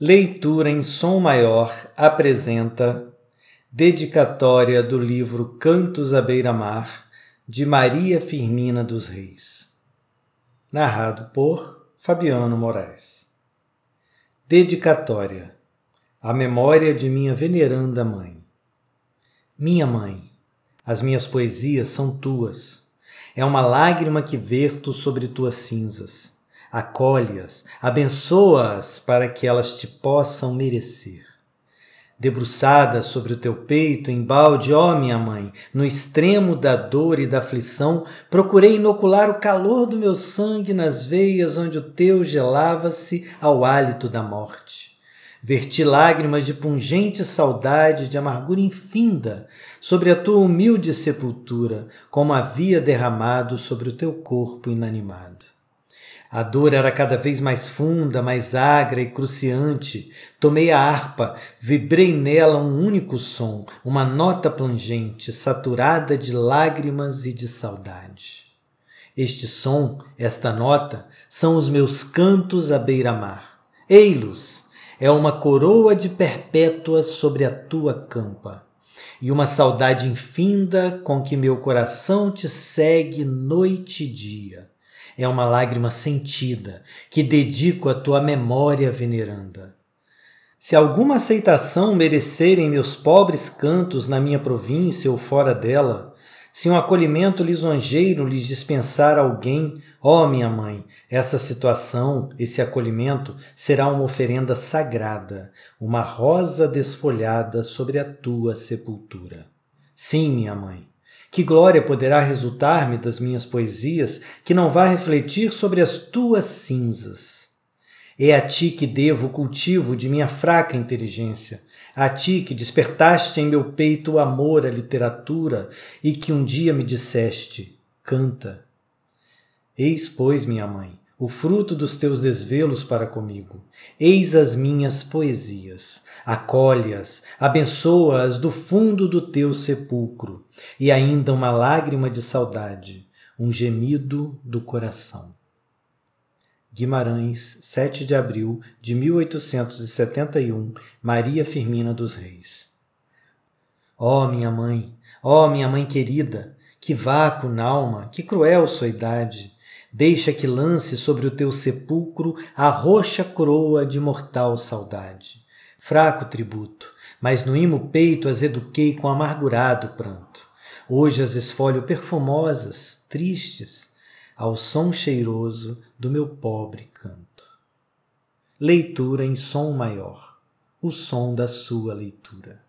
Leitura em Som Maior apresenta dedicatória do livro Cantos à Beira-Mar, de Maria Firmina dos Reis. Narrado por Fabiano Moraes. Dedicatória à memória de minha veneranda mãe. Minha mãe, as minhas poesias são tuas. É uma lágrima que verto sobre tuas cinzas acolhe-as, abençoa-as para que elas te possam merecer. Debruçada sobre o teu peito, em balde, ó minha mãe, no extremo da dor e da aflição, procurei inocular o calor do meu sangue nas veias onde o teu gelava-se ao hálito da morte. Verti lágrimas de pungente saudade, de amargura infinda, sobre a tua humilde sepultura, como havia derramado sobre o teu corpo inanimado. A dor era cada vez mais funda, mais agra e cruciante. Tomei a harpa, vibrei nela um único som, uma nota plangente, saturada de lágrimas e de saudade. Este som, esta nota, são os meus cantos à beira-mar. Ei-los! É uma coroa de perpétuas sobre a tua campa e uma saudade infinda com que meu coração te segue noite e dia é uma lágrima sentida que dedico à tua memória veneranda. Se alguma aceitação merecerem meus pobres cantos na minha província ou fora dela, se um acolhimento lisonjeiro lhes dispensar alguém, ó minha mãe, essa situação, esse acolhimento será uma oferenda sagrada, uma rosa desfolhada sobre a tua sepultura. Sim, minha mãe, que glória poderá resultar-me das minhas poesias que não vá refletir sobre as tuas cinzas? É a ti que devo o cultivo de minha fraca inteligência, a ti que despertaste em meu peito o amor à literatura e que um dia me disseste: canta. Eis, pois, minha mãe, o fruto dos teus desvelos para comigo. Eis as minhas poesias. Acolhe-as, abençoa-as do fundo do teu sepulcro, e ainda uma lágrima de saudade, um gemido do coração. Guimarães, 7 de abril de 1871, Maria Firmina dos Reis. Ó oh, minha mãe, ó oh, minha mãe querida, que vácuo nalma, que cruel sua idade, Deixa que lance sobre o teu sepulcro a roxa coroa de mortal saudade. Fraco tributo, mas no imo peito as eduquei com amargurado pranto. Hoje as esfolho perfumosas, tristes, ao som cheiroso do meu pobre canto. Leitura em som maior, o som da sua leitura.